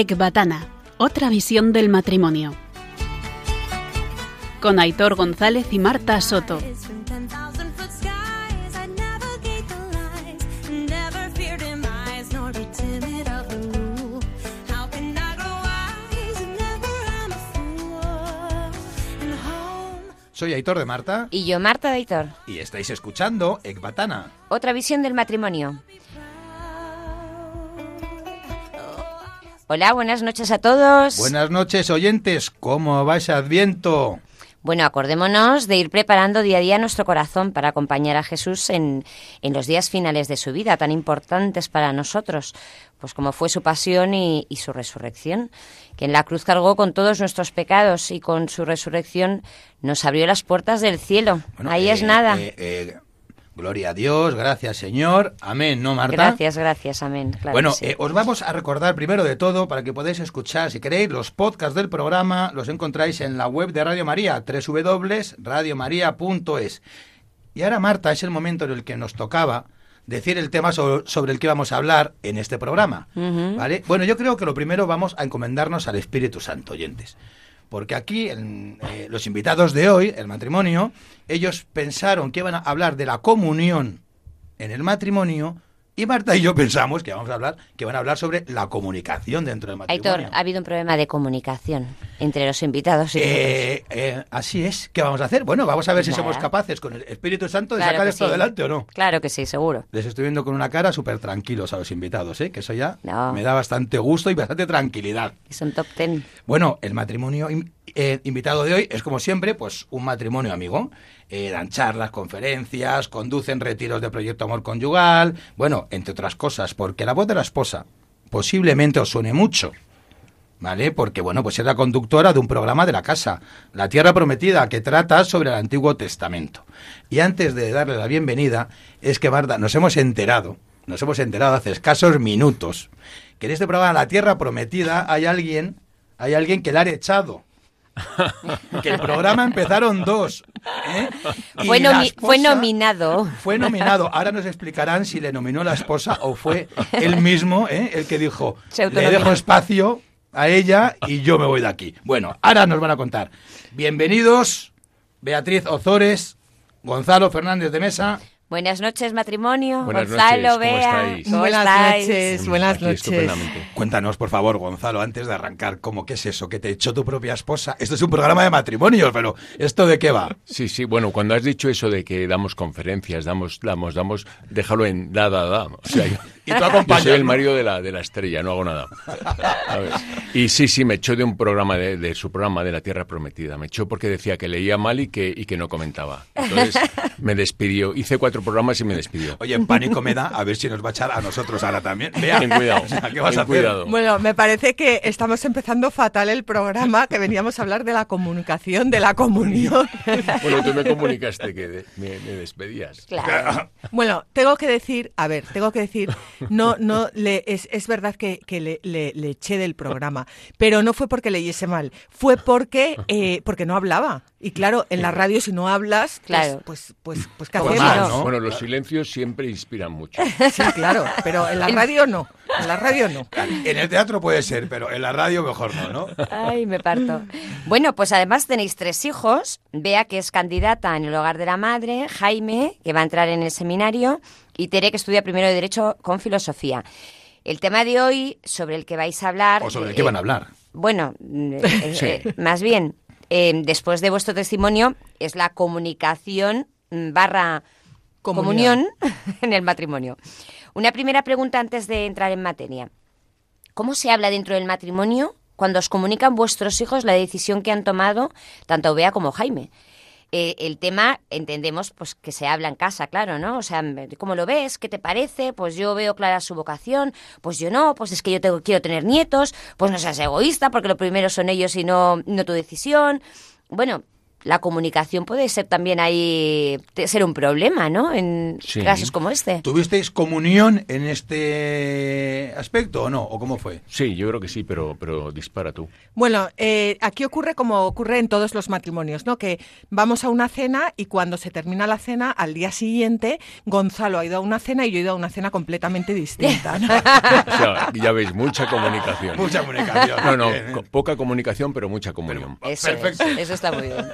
Ecbatana, otra visión del matrimonio. Con Aitor González y Marta Soto. From 10,000 foot skies, I'd navigate the lies. Never fear demise, nor be timid of the rule. How can I grow wise if never I'm a fool? And home. Soy Aitor de Marta Y yo, Marta Deitor. y estáis escuchando Ecbatana. Otra visión del matrimonio. Hola, buenas noches a todos. Buenas noches, oyentes. ¿Cómo va ese Adviento? Bueno, acordémonos de ir preparando día a día nuestro corazón para acompañar a Jesús en, en los días finales de su vida, tan importantes para nosotros, pues como fue su pasión y, y su resurrección, que en la cruz cargó con todos nuestros pecados y con su resurrección nos abrió las puertas del cielo. Bueno, Ahí eh, es nada. eh, eh, gloria a Dios, gracias Señor. Amén, ¿no, Marta? gracias, gracias, amén. Claro bueno, sí. eh, os vamos a recordar primero de todo para que podáis escuchar, si queréis, los podcasts del programa los encontráis en la web de Radio María, www.radiomaria.es. Y ahora, Marta, es el momento en el que nos tocaba decir el tema so- sobre el que vamos a hablar en este programa. ¿vale? Bueno, yo creo que lo primero vamos a encomendarnos al Espíritu Santo, oyentes. Porque aquí en, eh, los invitados de hoy, el matrimonio, ellos pensaron que iban a hablar de la comunión en el matrimonio y Marta y yo pensamos que vamos a hablar que van a hablar sobre la comunicación dentro del matrimonio. Aitor, ha habido un problema de comunicación entre los invitados y Eh, eh, así es. ¿Qué vamos a hacer? Bueno, vamos a ver si somos capaces con el Espíritu Santo de Claro sacar esto sí. adelante o no. Claro que sí, seguro. Les estoy viendo con una cara súper tranquilos a los invitados, ¿eh? que eso ya No. me da bastante gusto y bastante tranquilidad. Es un top ten. Bueno, el matrimonio eh, invitado de hoy es como siempre, pues un matrimonio amigo. Eh, dan charlas, conferencias, conducen retiros de proyecto amor conyugal, bueno, entre otras cosas, porque la voz de la esposa posiblemente os suene mucho. ¿Vale? Porque, bueno, pues es la conductora de un programa de la casa, La Tierra Prometida, que trata sobre el Antiguo Testamento. Y antes de darle la bienvenida, es que, Marta, nos hemos enterado, nos hemos enterado hace escasos minutos, que en este programa La Tierra Prometida hay alguien, hay alguien que la ha echado. que el programa empezaron dos. ¿eh? Fue, nominado. fue nominado. Ahora nos explicarán si le nominó la esposa o fue él mismo ¿eh? el que dijo, le dejo espacio a ella y yo me voy de aquí. Bueno, ahora nos van a contar. Bienvenidos, Beatriz Ozores, Gonzalo Fernández de Mesa. Buenas noches, matrimonio. Buenas Gonzalo, noches, ¿cómo Bea. estáis? ¿Cómo buenas estáis? noches, buenas Aquí noches. estupendamente. Cuéntanos, por favor, Gonzalo, antes de arrancar, ¿cómo qué es eso? ¿Que te echó tu propia esposa? Esto es un programa de matrimonios, pero ¿esto de qué va? Sí, sí, bueno, cuando has dicho eso de que damos conferencias, damos, damos, damos, déjalo en da, da, da. O sea, yo, Y tú yo soy el marido de la, de la estrella, no hago nada. Y sí, sí, me echó de un programa, de, de su programa de la Tierra Prometida. Me echó porque decía que leía mal y que, y que no comentaba. Entonces me despidió. Hice cuatro programas y me despidió. Oye, en pánico me da, a ver si nos va a echar a nosotros ahora también. Vea, Ten cuidado, o sea, ¿qué vas ten a hacer? cuidado. Bueno, me parece que estamos empezando fatal el programa, que veníamos a hablar de la comunicación, de la comunión. Bueno, tú me comunicaste que de- me, me despedías. Claro. Bueno, tengo que decir, a ver, tengo que decir, no, no, le, es, es verdad que, que le, le- le eché del programa, pero no fue porque leyese mal, fue porque, eh, porque no hablaba. Y claro, en la radio si no hablas, pues- Claro. pues, pues, pues, ¿qué Pues hacemos? ¿no? Bueno, los silencios siempre inspiran mucho. Sí, claro, pero en la radio no, en la radio no. En el teatro puede ser, pero en la radio mejor no, ¿no? Ay, me parto. Bueno, pues además tenéis tres hijos. Bea, que es candidata en el hogar de la madre, Jaime, que va a entrar en el seminario, y Tere, que estudia primero de Derecho con Filosofía. El tema de hoy, sobre el que vais a hablar... ¿O sobre eh, qué van a hablar? Bueno, mm, eh, eh, más bien, eh, después de vuestro testimonio, es la comunicación mm, barra comunión. Comunión. en el matrimonio. Una primera pregunta antes de entrar en materia. ¿Cómo se habla dentro del matrimonio cuando os comunican vuestros hijos la decisión que han tomado tanto Bea como Jaime? Eh, el tema, entendemos, pues que se habla en casa, claro, ¿no? O sea, ¿cómo lo ves? ¿Qué te parece? Pues yo veo clara su vocación, pues yo no, pues es que yo tengo- quiero tener nietos, pues no seas egoísta, porque lo primero son ellos y no, no tu decisión. Bueno, la comunicación puede ser también ahí ser un problema, ¿no? En Sí. casos como este. ¿Tuvisteis comunión en este aspecto o no? ¿O cómo fue? Sí, yo creo que sí, pero, pero dispara tú. Bueno, eh, aquí ocurre como ocurre en todos los matrimonios, ¿no? Que vamos a una cena y cuando se termina la cena, al día siguiente, Gonzalo ha ido a una cena y yo he ido a una cena completamente distinta. ¿no? O sea, ya veis, mucha comunicación. Mucha comunicación. No, no, Bien, ¿eh? poca comunicación, pero mucha comunión. Eso, es, Perfecto. eso está muy bien.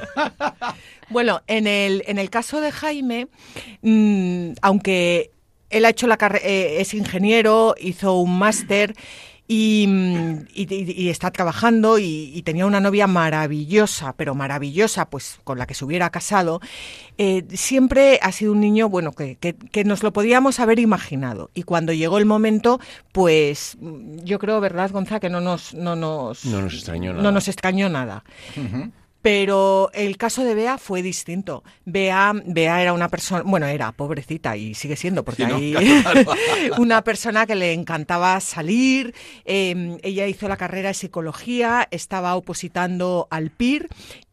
Bueno, en el, en el caso de Jaime, mm, aunque él ha hecho la carrera, es ingeniero, hizo un máster y, mm, y- y- y está trabajando y, y tenía una novia maravillosa, pero maravillosa, pues con la que se hubiera casado, eh, siempre ha sido un niño, bueno, que, que- que nos lo podíamos haber imaginado. Y cuando llegó el momento, pues mm, yo creo, ¿verdad, Gonzalo, que no nos, no nos, No nos extrañó nada. No nos extrañó nada. Pero el caso de Bea fue distinto. Bea, Bea era una persona, bueno, era pobrecita y sigue siendo, porque Sí, Claro. una persona que le encantaba salir. eh, ella hizo la carrera de psicología, estaba opositando al PIR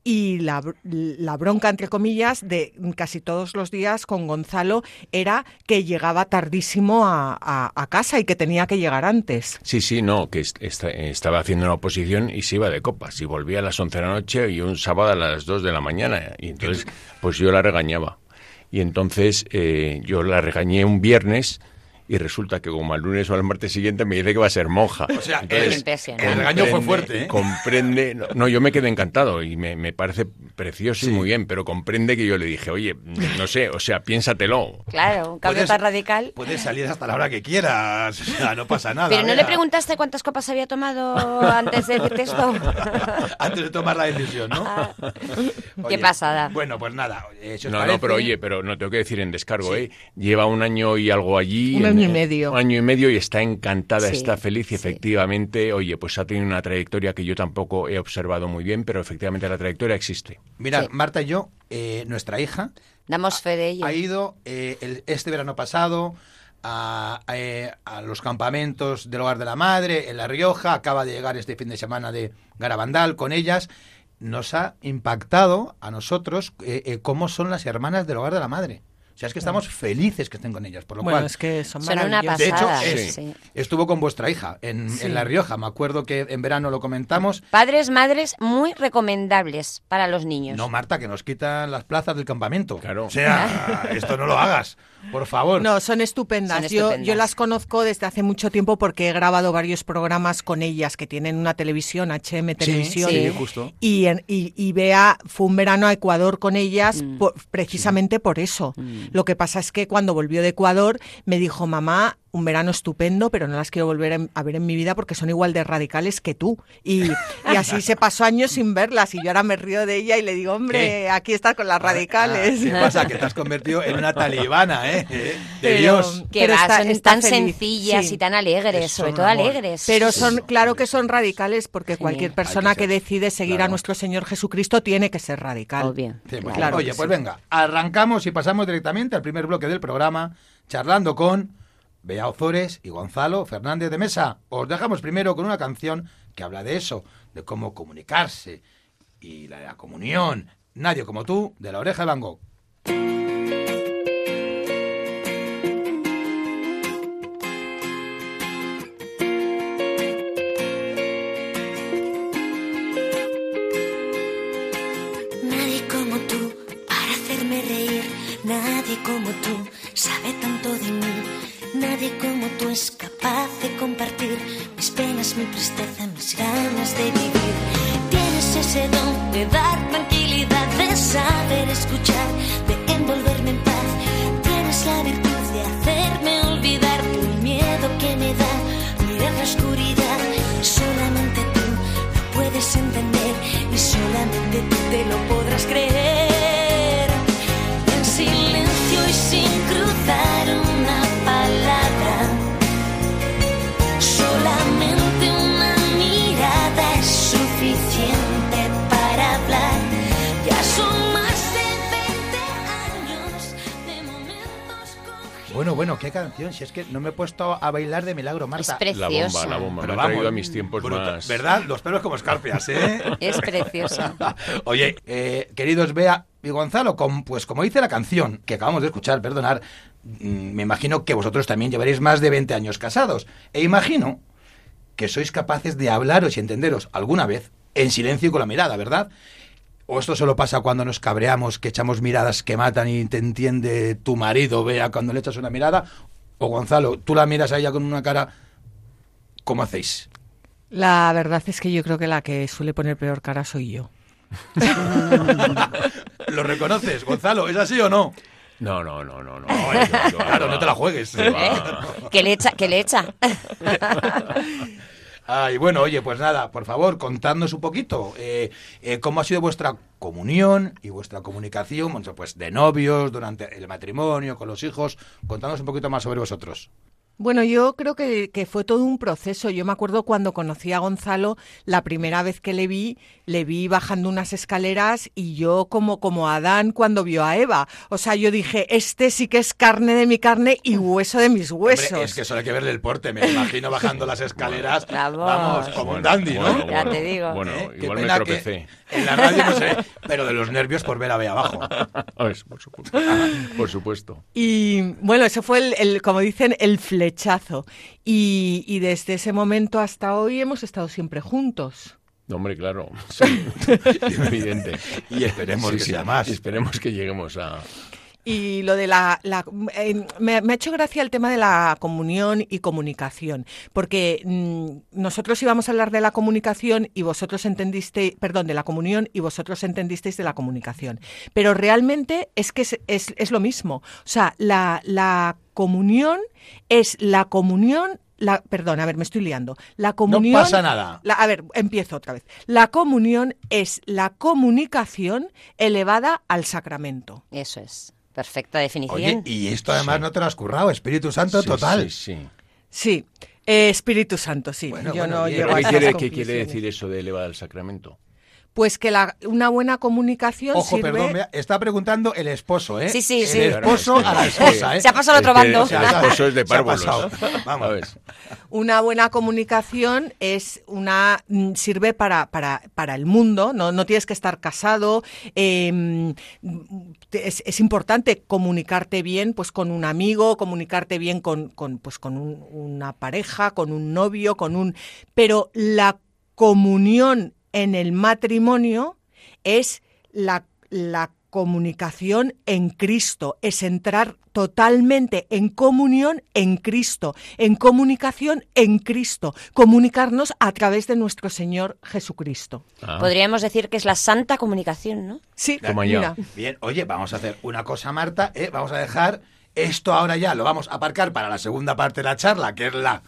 y la, la bronca, entre comillas, de casi todos los días con Gonzalo era que llegaba tardísimo a, a- casa y que tenía que llegar antes. Sí, sí, no, que est- esta- estaba haciendo una oposición y se iba de copas. Y volvía a las 11 de la noche y un sábado a las 2 de la mañana. Y entonces, pues yo la regañaba. Y entonces eh, yo la regañé un viernes y resulta que como al lunes o al martes siguiente me dice que va a ser monja. O sea, Entonces, el, regaño fue fuerte, ¿eh? Comprende, no, no, yo me quedé encantado y me, me parece precioso y muy bien, pero comprende que yo le dije, oye, no sé, o sea, piénsatelo. Claro, un cambio tan radical. Puedes salir hasta la hora que quieras, o sea, no pasa nada. Pero no le preguntaste cuántas copas había tomado antes de decirte esto. Antes de tomar la decisión, ¿no? Ah. Oye, Qué pasada. Bueno, pues nada. eh, No, parece- no, pero oye, pero no tengo que decir en descargo, Sí. ¿eh? Lleva un año y algo allí. Un en- año y medio. Un año y medio y está encantada, Sí, está feliz y sí. efectivamente, oye, pues ha tenido una trayectoria que yo tampoco he observado muy bien, pero efectivamente la trayectoria existe. Mirad, Sí. Marta y yo, eh, nuestra hija, Damos fe de ello. ha ido eh, el- este verano pasado a, a, eh, a los campamentos del Hogar de la Madre en La Rioja, acaba de llegar este fin de semana de Garabandal con ellas. Nos ha impactado a nosotros eh, eh, cómo son las hermanas del Hogar de la Madre. O sea, es que estamos felices que estén con ellas, por lo Bueno, cual... es que son, Son una. De hecho, pasada, es- sí. estuvo con vuestra hija en, Sí. en La Rioja. Me acuerdo que en verano lo comentamos. Padres, madres muy recomendables para los niños. No, Marta, que nos quitan las plazas del campamento. Claro. O sea, esto no lo hagas, por favor. No, son estupendas. Son Yo, estupendas. yo las conozco desde hace mucho tiempo porque he grabado varios programas con ellas que tienen una televisión, HM Televisión. sí, Sí. justo. Y, en- y, y Bea fue un verano a Ecuador con ellas Mm. por- precisamente por eso. Lo que pasa es que cuando volvió de Ecuador me dijo, mamá, un verano estupendo, pero no las quiero volver a ver en mi vida porque son igual de radicales que tú. Y, y así se pasó años sin verlas y yo ahora me río de ella y le digo, hombre, ¿Qué? aquí estás con las radicales. Ah, ¿Qué pasa? Que te has convertido en una talibana, ¿eh? De Pero- Dios. Que Pero va, está- son está tan feliz, sencillas sí. y tan alegres, Es- sobre todo amor. alegres. Pero son, claro que son radicales porque Sí. cualquier persona que decide seguir Claro. a nuestro Señor Jesucristo tiene que ser radical. Obvio. Sí, pues, Claro Oye, pues sí. venga, arrancamos y pasamos directamente al primer bloque del programa, charlando con Bea Ozores y Gonzalo Fernández de Mesa. Os dejamos primero con una canción que habla de eso, de cómo comunicarse y la de la comunión. Nadie como tú, de la oreja de Van Gogh. Bueno, qué canción. Si es que no me he puesto a bailar de milagro, Marta. Es La bomba, preciosa. la bomba. Pero Me ha traído vamos, a mis tiempos brutal, más. ¿Verdad? Los pelos como escarpias, ¿eh? Es preciosa. Oye, eh, queridos Bea y Gonzalo, com- pues como dice la canción que acabamos de escuchar, perdonar, mm, me imagino que vosotros también llevaréis más de 20 años casados. E imagino que sois capaces de hablaros y entenderos alguna vez en silencio y con la mirada, ¿verdad? O esto solo pasa cuando nos cabreamos, que echamos miradas que matan y te entiende tu marido, Bea, cuando le echas una mirada. O Gonzalo, tú la miras a ella con una cara... ¿Cómo hacéis? La verdad es que yo creo que la que suele poner peor cara soy yo. ¿Lo reconoces, Gonzalo? ¿Es así o no? No, no, no, no. no. Claro, no te la juegues. Que le echa, que le echa. Ay, bueno, oye, pues nada, por favor, contadnos un poquito eh, eh, cómo ha sido vuestra comunión y vuestra comunicación, bueno, pues de novios, durante el matrimonio, con los hijos. Contadnos un poquito más sobre vosotros. Bueno, yo creo que, que fue todo un proceso. Yo me acuerdo cuando conocí a Gonzalo, la primera vez que le vi, le vi bajando unas escaleras y yo como, como Adán cuando vio a Eva. O sea, yo dije, este sí que es carne de mi carne y hueso de mis huesos. Hombre, es que solo hay que verle el porte, me imagino bajando las escaleras. Vamos. Como un dandy, ¿no? bueno, Ya bueno, te digo. Bueno, ¿Eh? Igual me que tropecé. En la radio no sé, pero de los nervios por ver a Bea abajo. A ver, por supuesto. Por supuesto. Y bueno, ese fue el, el, como dicen, el flechazo. Y, y desde ese momento hasta hoy hemos estado siempre juntos. No, hombre, claro. Sí, evidente. Y esperemos que sea más. y esperemos que lleguemos a... Y lo de la... la- eh, me, me ha hecho gracia el tema de la comunión y comunicación, porque mm, nosotros íbamos a hablar de la comunicación y vosotros entendisteis, perdón, de la comunión y vosotros entendisteis de la comunicación. Pero realmente es que es, es- es lo mismo. O sea, la, la comunión es la comunión... La, perdón, a ver, me estoy liando. La comunión... pasa nada. La- a ver, empiezo otra vez. La comunión es la comunicación elevada al sacramento. Eso es. Perfecta definición. Oye, y esto además Sí. no te lo has currado, Espíritu Santo Sí, total. Sí, sí. Sí, eh, Espíritu Santo, sí. Bueno, Yo bueno, no llego ¿Pero a qué quiere, qué quiere decir eso de elevada al sacramento? Pues que la, una buena comunicación Ojo, sirve... perdón, Bea, está preguntando el esposo, ¿eh? Sí, sí, el sí. esposo Claro, a la esposa, ¿eh? Se ha pasado al otro Es que bando. O sea, El esposo es de párvulos. pasado. Vamos. ¿Sabes? Una buena comunicación es una mm, sirve para, para, para el mundo, no, no tienes que estar casado. eh, te- es, es importante comunicarte bien pues con un amigo, comunicarte bien con, con, pues, con un- una pareja, con un novio, con un. Pero la comunión en el matrimonio es la, la comunicación en Cristo, es entrar totalmente en comunión en Cristo, en comunicación en Cristo, comunicarnos a través de nuestro Señor Jesucristo. Ah, Podríamos decir que es la santa comunicación, ¿no? Sí, mira, Bien, oye, vamos a hacer una cosa, Marta, ¿eh? Vamos a dejar esto ahora ya, lo vamos a aparcar para la segunda parte de la charla, que es la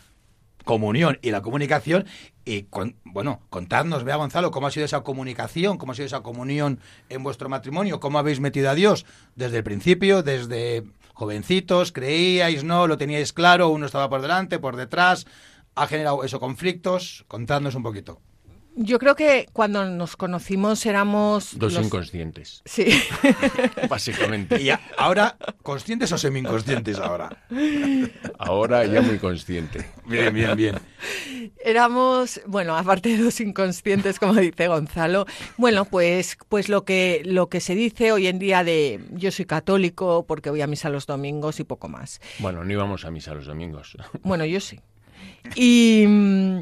comunión y la comunicación. Y, con- bueno, contadnos, vea Gonzalo, cómo ha sido esa comunicación, cómo ha sido esa comunión en vuestro matrimonio, cómo habéis metido a Dios desde el principio, desde jovencitos, creíais, no, lo teníais claro, uno estaba por delante, por detrás, ha generado eso conflictos, contadnos un poquito. Yo creo que cuando nos conocimos éramos... Dos los- inconscientes, Sí, básicamente. Y ahora, ¿conscientes o semi-inconscientes ahora? Ahora ya muy consciente. Bien, bien, bien. éramos, bueno, aparte de dos inconscientes, como dice Gonzalo, bueno, pues, pues lo que lo que se dice hoy en día de yo soy católico porque voy a misa los domingos y poco más. Bueno, no íbamos a misa los domingos. Bueno, yo sí. Y, mm,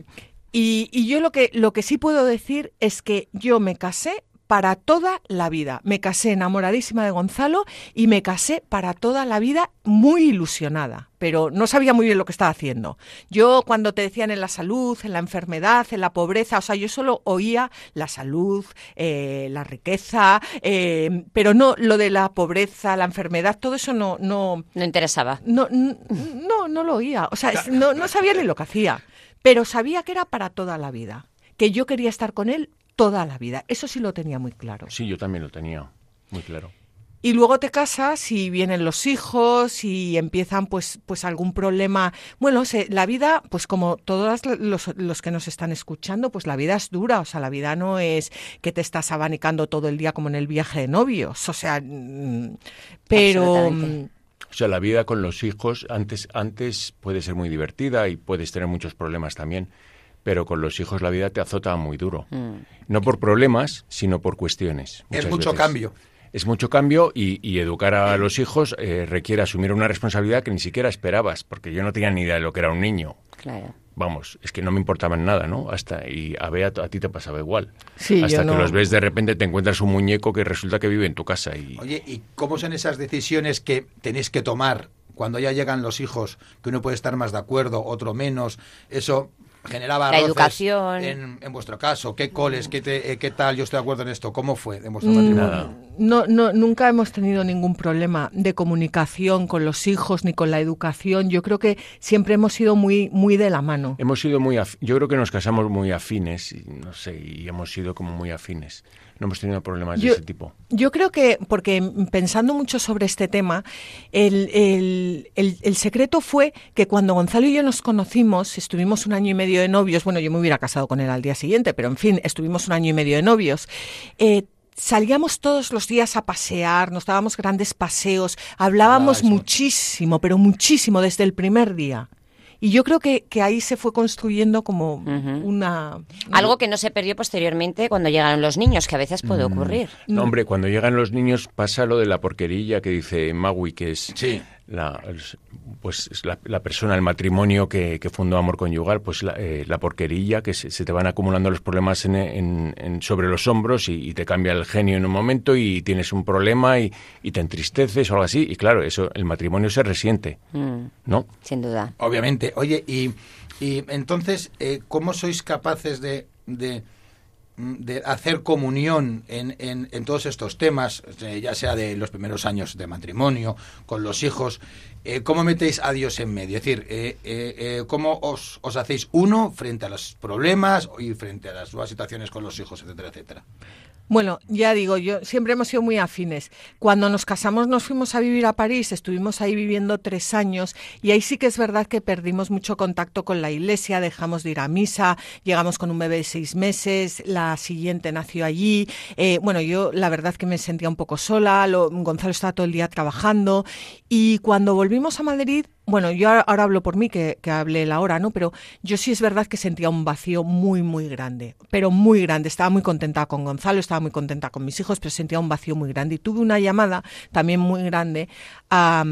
y, y yo lo que, lo que sí puedo decir es que yo me casé para toda la vida. Me casé enamoradísima de Gonzalo y me casé para toda la vida muy ilusionada, pero no sabía muy bien lo que estaba haciendo. Yo cuando te decían en la salud, en la enfermedad, en la pobreza, o sea, yo solo oía la salud, eh, la riqueza, eh, pero no lo de la pobreza, la enfermedad, todo eso no, no, No interesaba. no, n- no, no lo oía. O sea, no, no sabía ni lo que hacía. Pero sabía que era para toda la vida. Que yo quería estar con él toda la vida. Eso sí lo tenía muy claro. Sí, yo también lo tenía, muy claro. Y luego te casas y vienen los hijos y empiezan pues, pues algún problema. Bueno, se- la vida, pues como todos los, los que nos están escuchando, pues la vida es dura. O sea, la vida no es que te estás abanicando todo el día como en el viaje de novios. O sea, mm, pero... Mm, O sea, la vida con los hijos antes, antes puede ser muy divertida y puedes tener muchos problemas también, pero con los hijos la vida te azota muy duro. No por problemas, sino por cuestiones. Es mucho veces. cambio. Es mucho cambio y, y educar a los hijos eh, requiere asumir una responsabilidad que ni siquiera esperabas, porque yo no tenía ni idea de lo que era un niño. Claro. Vamos, es que no me importaba en nada, ¿no? Hasta y a Bea a ti te pasaba igual. Sí, Hasta que no- los ves de repente te encuentras un muñeco que resulta que vive en tu casa y Oye, ¿y cómo son esas decisiones que tenéis que tomar cuando ya llegan los hijos, que uno puede estar más de acuerdo, otro menos? Eso generaba La educación. En, en vuestro caso, ¿qué coles, qué, te- eh, qué tal? Yo estoy de acuerdo en esto. ¿Cómo fue en vuestro Mm, matrimonio? No, no, nunca hemos tenido ningún problema de comunicación con los hijos ni con la educación. Yo creo que siempre hemos sido muy, muy de la mano. hemos sido muy af- yo creo que nos casamos muy afines y no sé, y hemos sido como muy afines. No hemos tenido problemas de Yo- ese tipo. Yo creo que, porque pensando mucho sobre este tema, el, el- el- el secreto fue que cuando Gonzalo y yo nos conocimos, estuvimos un año y medio de novios, bueno, yo me hubiera casado con él al día siguiente, pero en fin, estuvimos un año y medio de novios. eh, Salíamos todos los días a pasear, nos dábamos grandes paseos, hablábamos muchísimo, pero muchísimo desde el primer día. Y yo creo que, que ahí se fue construyendo como una... Algo que no se perdió posteriormente cuando llegaron los niños, que a veces puede ocurrir. No, hombre, cuando llegan los niños pasa lo de la porquerilla que dice Magui, que es Sí. La, es- pues es la, la persona, el matrimonio que, que fundó Amor Conyugal, pues la, eh, la porquerilla, que se, se te van acumulando los problemas en, en- en- sobre los hombros y, y te cambia el genio en un momento y tienes un problema y, y te entristeces o algo así. Y claro, eso el matrimonio se resiente, Mm, ¿no? sin duda. Obviamente. Oye, y, y entonces, eh, ¿cómo sois capaces de, de, de hacer comunión en, en, en todos estos temas, eh, ya sea de los primeros años de matrimonio, con los hijos? Eh, ¿Cómo metéis a Dios en medio? Es decir, eh, eh, eh, ¿cómo os, os hacéis uno frente a los problemas y frente a las nuevas situaciones con los hijos, etcétera, etcétera? Bueno, ya digo, yo siempre hemos sido muy afines. Cuando nos casamos nos fuimos a vivir a París, estuvimos ahí viviendo tres años y ahí sí que es verdad que perdimos mucho contacto con la iglesia, dejamos de ir a misa, llegamos con un bebé de seis meses, la siguiente nació allí. Eh, bueno, yo la verdad que me sentía un poco sola, lo- Gonzalo estaba todo el día trabajando y cuando volvimos a Madrid bueno, yo ahora, hablo por mí, que, que hablé la hora, ¿no? Pero yo sí es verdad que sentía un vacío muy, muy grande, pero muy grande. Estaba muy contenta con Gonzalo, estaba muy contenta con mis hijos, pero sentía un vacío muy grande. Y tuve una llamada también muy grande a,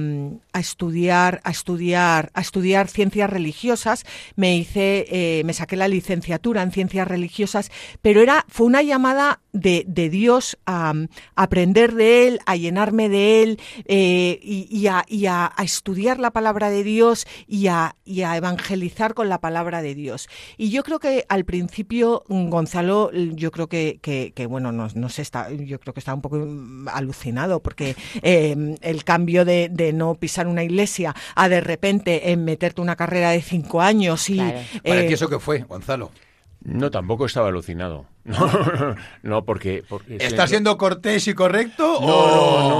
estudiar, a estudiar, a estudiar ciencias religiosas. Me hice, eh, me saqué la licenciatura en ciencias religiosas, pero era, fue una llamada de, Dios a, aprender de él, a llenarme de él eh, y, a, y a estudiar la palabra de Dios y a, y a evangelizar con la palabra de Dios. Y yo creo que al principio mm, Gonzalo, yo creo que, que, que, bueno, no, no sé, está, yo creo que estaba un poco mm, alucinado porque eh, el cambio de, de no pisar una iglesia a de repente en meterte una carrera de cinco años y Claro. ¿Para eh, ti eso qué fue, Gonzalo? No, tampoco estaba alucinado. No, no porque... porque ¿Estás siendo cortés y correcto? No, o- no,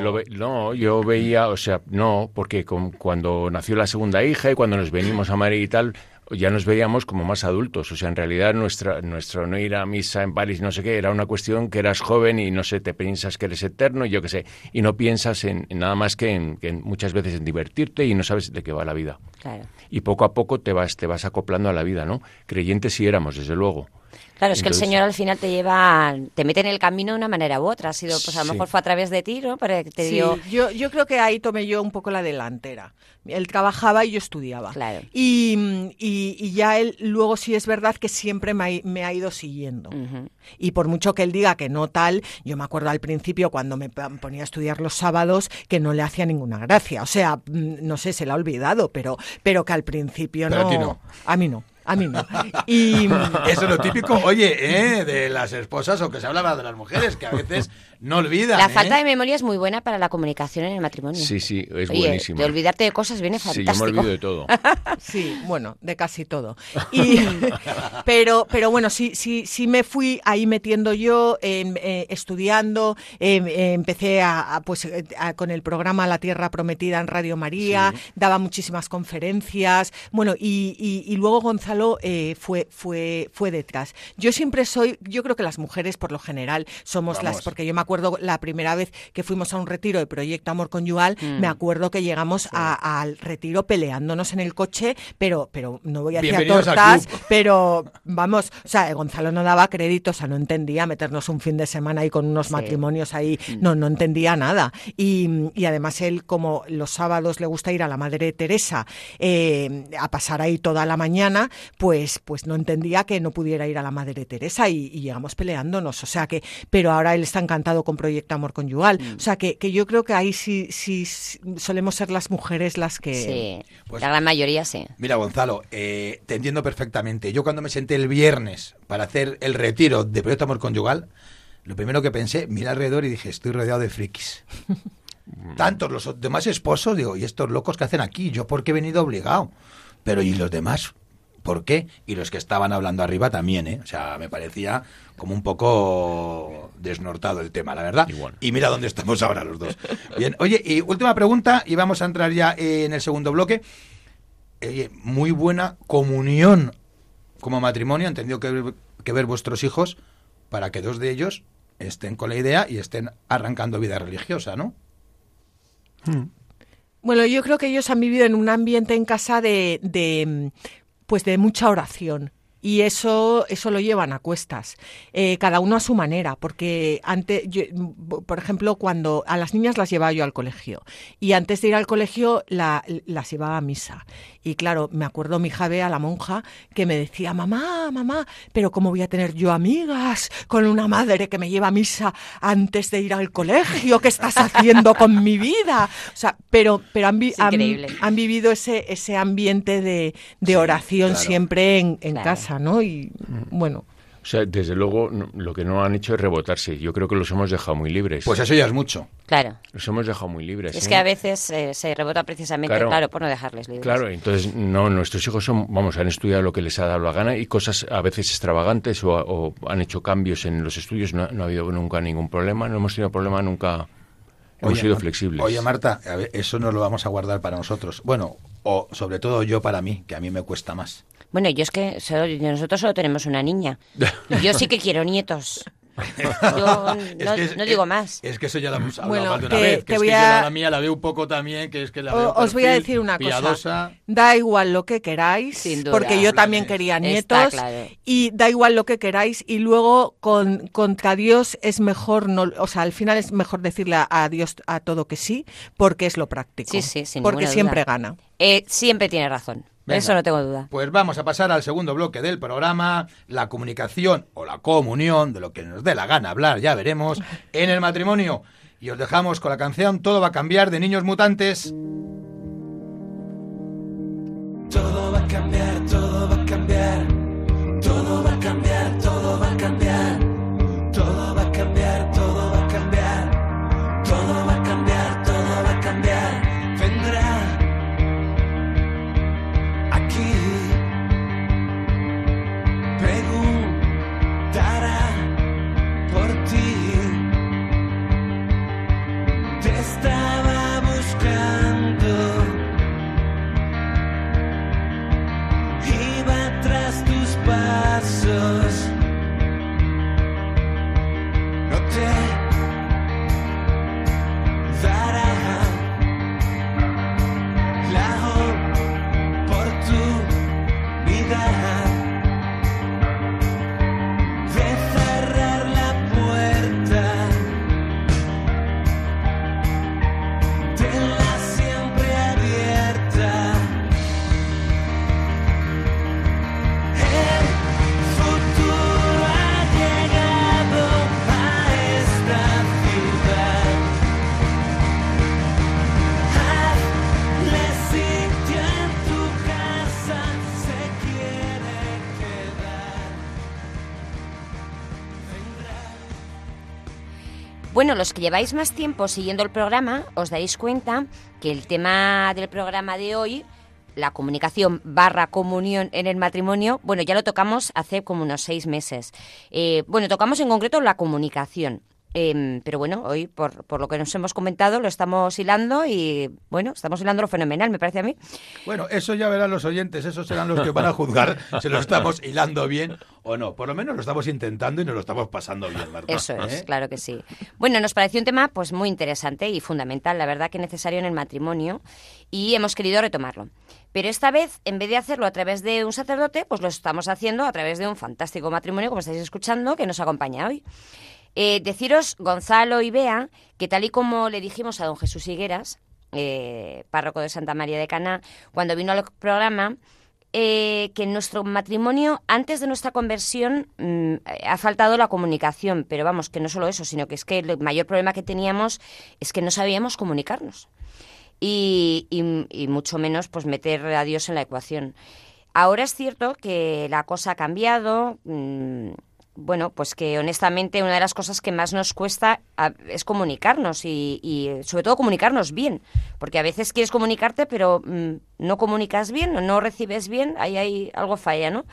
no, lo ve- yo veía, o sea, no, porque con- cuando nació la segunda hija y cuando nos venimos a Madrid y tal, ya nos veíamos como más adultos. O sea, en realidad nuestra, nuestro no ir a misa en París, no sé qué, era una cuestión que eras joven y no sé, te piensas que eres eterno y yo qué sé, y no piensas en, en nada más que, en, que en- muchas veces en divertirte y no sabes de qué va la vida. Claro. Y poco a poco te vas, te vas acoplando a la vida, ¿no? Creyentes sí éramos, desde luego. Claro, es que el Señor al final te lleva, te mete en el camino de una manera u otra. Ha sido, pues a lo Sí. mejor fue a través de ti, ¿no? Para que te Sí, dio... yo, yo creo que ahí tomé yo un poco la delantera. Él trabajaba y yo estudiaba. Claro. Y, y- y ya él luego sí es verdad que siempre me ha, me ha ido siguiendo. Y por mucho que él diga que no tal, yo me acuerdo al principio cuando me ponía a estudiar los sábados que no le hacía ninguna gracia. O sea, mm, no sé, se le ha olvidado, pero, pero que al principio Pero a no. ti no. A mí no. A mí no. Y, Eso es lo típico, oye, ¿eh? de las esposas o que se hablaba de las mujeres, que a veces no olvidan. La ¿eh? falta de memoria es muy buena para la comunicación en el matrimonio. Sí, sí, es Oye, buenísimo. De olvidarte de cosas viene Sí, yo me fantástico. olvido de todo. Sí, bueno, de casi todo. Y, pero, pero bueno, sí, sí, sí me fui ahí metiendo yo, eh, estudiando, em, eh, empecé a, a, pues, eh, a- con el programa La Tierra Prometida en Radio María, daba muchísimas conferencias, bueno, y, y- y luego Gonzalo Gonzalo eh, fue, fue, fue detrás. Yo siempre soy, yo creo que las mujeres por lo general somos Vamos. las, porque yo me acuerdo la primera vez que fuimos a un retiro de Proyecto Amor Conyugal, Mm. me acuerdo que llegamos a- al retiro peleándonos en el coche, pero, pero no voy a decir tortas, pero vamos, o sea, Gonzalo no daba crédito, o sea, no entendía meternos un fin de semana ahí con unos Sí. matrimonios ahí, Mm. no, no entendía nada. Y, y además él, como los sábados le gusta ir a la Madre Teresa eh, a pasar ahí toda la mañana, pues, pues no entendía que no pudiera ir a la Madre Teresa y, y llegamos peleándonos. O sea que, pero ahora él está encantado con Proyecto Amor Conyugal. Mm. O sea que, que yo creo que ahí sí, sí, solemos ser las mujeres las que. Sí, Pues- la gran mayoría sí. Mira, Gonzalo, eh, te entiendo perfectamente. Yo cuando me senté el viernes para hacer el retiro de Proyecto Amor Conyugal, lo primero que pensé, miré alrededor y dije, estoy rodeado de frikis. Tantos los demás esposos, digo, ¿y estos locos que hacen aquí? ¿Yo por qué he venido obligado? Pero ¿y los demás? ¿Por qué? Y los que estaban hablando arriba también, ¿eh? O sea, me parecía como un poco desnortado el tema, la verdad. Igual. Y mira dónde estamos ahora los dos. Bien, oye, y última pregunta, y vamos a entrar ya en el segundo bloque. Oye, muy buena comunión como matrimonio, han tenido que ver, que ver vuestros hijos para que dos de ellos estén con la idea y estén arrancando vida religiosa, ¿no? Bueno, yo creo que ellos han vivido en un ambiente en casa de, de, pues de mucha oración. Y eso, eso lo llevan a cuestas, Eh, cada uno a su manera, porque antes, yo, por ejemplo, cuando a las niñas las llevaba yo al colegio y antes de ir al colegio la- las llevaba a misa. Y claro, me acuerdo mi hija Bea, la monja, que me decía, mamá, mamá, pero ¿cómo voy a tener yo amigas con una madre que me lleva a misa antes de ir al colegio? ¿Qué estás haciendo con mi vida? O sea, pero, pero han, vi- han- vivido ese, ese ambiente de, de Sí, oración claro. siempre en, en Claro. casa, ¿no? Y bueno, O sea, desde luego lo que no han hecho es rebotarse. Yo creo que los hemos dejado muy libres. Pues eso ya es mucho. Claro. Los hemos dejado muy libres. Es ¿eh? que a veces eh, se rebota precisamente, Claro. claro. por no dejarles libres. Claro, entonces no, nuestros hijos son, vamos, han estudiado lo que les ha dado la gana y cosas a veces extravagantes o, o han hecho cambios en los estudios. No, no ha habido nunca ningún problema, no hemos tenido problema nunca. Hemos sido Mar- flexibles. Oye, Marta, a ver, eso no lo vamos a guardar para nosotros. Bueno, o sobre todo yo para mí, que a mí me cuesta más. Bueno, yo es que solo- nosotros solo tenemos una niña. Yo sí que quiero nietos. Yo no, Es que es- no digo más. Es que eso ya lo hemos hablado Bueno, más de una te- vez. Que es voy que a- la mía la veo un poco también, que es que la O- veo os voy a decir una piadosa. cosa. Da igual lo que queráis, Sin duda. porque yo también quería nietos. claro. Y da igual lo que queráis. Y luego con, contra Dios es mejor, no, o sea, al final es mejor decirle a, Dios a todo que sí, porque es lo práctico. Sí, sí, sin Porque siempre duda. gana. Eh, siempre tiene razón. Venga. Eso no tengo duda. Pues vamos a pasar al segundo bloque del programa, la comunicación o la comunión, de lo que nos dé la gana hablar, ya veremos, en el matrimonio. Y os dejamos con la canción Todo va a cambiar de Niños Mutantes. Todo va a cambiar, todo va a cambiar. Todo va a cambiar, todo va a cambiar. Bueno, los que lleváis más tiempo siguiendo el programa, os daréis cuenta que el tema del programa de hoy, la comunicación barra comunión en el matrimonio, bueno, ya lo tocamos hace como unos seis meses. Eh, bueno, tocamos en concreto la comunicación. Em, pero bueno, hoy, por, por lo que nos hemos comentado, lo estamos hilando y, bueno, estamos hilando lo fenomenal, me parece a mí. Bueno, eso ya verán los oyentes, esos serán los que van a juzgar si lo estamos hilando bien o no. Por lo menos lo estamos intentando y nos lo estamos pasando bien, Marta. Eso es, ¿Eh? claro que sí. Bueno, nos pareció un tema pues muy interesante y fundamental, la verdad que necesario en el matrimonio y hemos querido retomarlo. Pero esta vez, en vez de hacerlo a través de un sacerdote, pues lo estamos haciendo a través de un fantástico matrimonio, como estáis escuchando, que nos acompaña hoy. Eh, deciros, Gonzalo y Bea, que tal y como le dijimos a don Jesús Higueras, eh, párroco de Santa María de Cana, cuando vino al programa, eh, que en nuestro matrimonio, antes de nuestra conversión, mm, ha faltado la comunicación. Pero vamos, que no solo eso, sino que es que el mayor problema que teníamos es que no sabíamos comunicarnos. Y, y- mucho menos pues meter a Dios en la ecuación. Ahora es cierto que la cosa ha cambiado. mm, bueno, pues que honestamente una de las cosas que más nos cuesta es comunicarnos y, y, sobre todo comunicarnos bien, porque a veces quieres comunicarte pero mm, no comunicas bien no recibes bien, ahí hay algo falla, ¿no?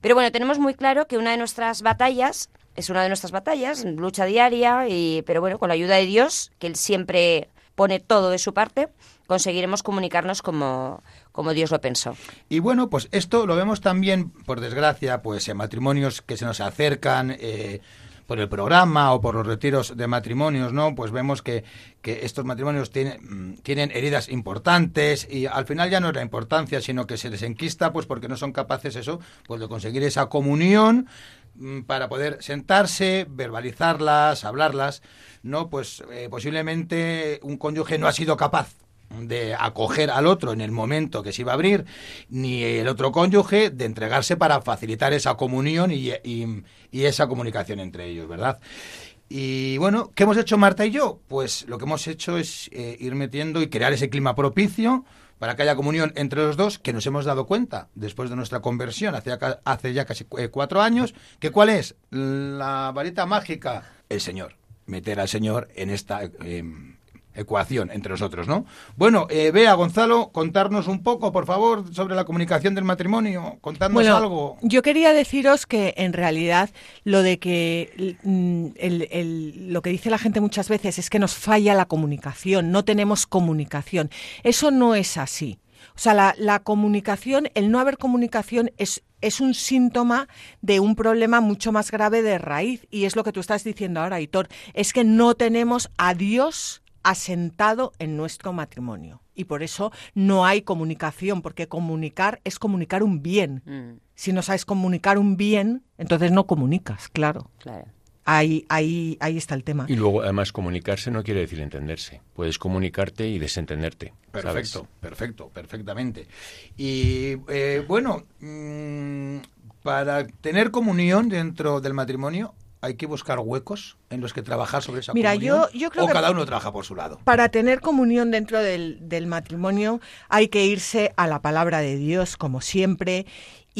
Pero bueno, tenemos muy claro que una de nuestras batallas es una de nuestras batallas, lucha diaria, y, pero bueno, con la ayuda de Dios, que Él siempre pone todo de su parte, conseguiremos comunicarnos como, como Dios lo pensó. Y bueno, pues esto lo vemos también, por desgracia, pues en matrimonios que se nos acercan eh, por el programa o por los retiros de matrimonios, ¿no? Pues vemos que, que estos matrimonios tienen, mm, tienen heridas importantes y al final ya no es la importancia, sino que se les enquista, pues porque no son capaces eso, pues de conseguir esa comunión mm, para poder sentarse, verbalizarlas, hablarlas, ¿no? Pues eh, posiblemente un cónyuge no ha sido capaz de acoger al otro en el momento que se iba a abrir, ni el otro cónyuge de entregarse para facilitar esa comunión y, y- esa comunicación entre ellos, ¿verdad? Y bueno, ¿qué hemos hecho Marta y yo? Pues lo que hemos hecho es eh, ir metiendo y crear ese clima propicio para que haya comunión entre los dos, que nos hemos dado cuenta después de nuestra conversión hace, hace ya casi eh, cuatro años, que cuál es la varita mágica, el Señor, meter al Señor en esta eh, ecuación entre nosotros, ¿no? Bueno, eh, Bea, Gonzalo, contarnos un poco, por favor, sobre la comunicación del matrimonio, contadnos Bueno, algo. yo quería deciros que en realidad lo de que mm, el- el- lo que dice la gente muchas veces es que nos falla la comunicación, no tenemos comunicación. Eso no es así. O sea, la, la comunicación, el no haber comunicación es, es un síntoma de un problema mucho más grave de raíz. Y es lo que tú estás diciendo ahora, Hitor. Es que no tenemos a Dios asentado en nuestro matrimonio. Y por eso no hay comunicación, porque comunicar es comunicar un bien. Mm, Si no sabes comunicar un bien, entonces no comunicas, claro. claro. Ahí, ahí, ahí está el tema. Y luego, además, comunicarse no quiere decir entenderse. Puedes comunicarte y desentenderte. ¿sabes? Perfecto, perfecto, perfectamente. Y eh, bueno, mm, para tener comunión dentro del matrimonio hay que buscar huecos en los que trabajar sobre esa Mira, comunión. yo- yo creo o que- cada uno trabaja por su lado. Para tener comunión dentro del, del matrimonio hay que irse a la palabra de Dios, como siempre,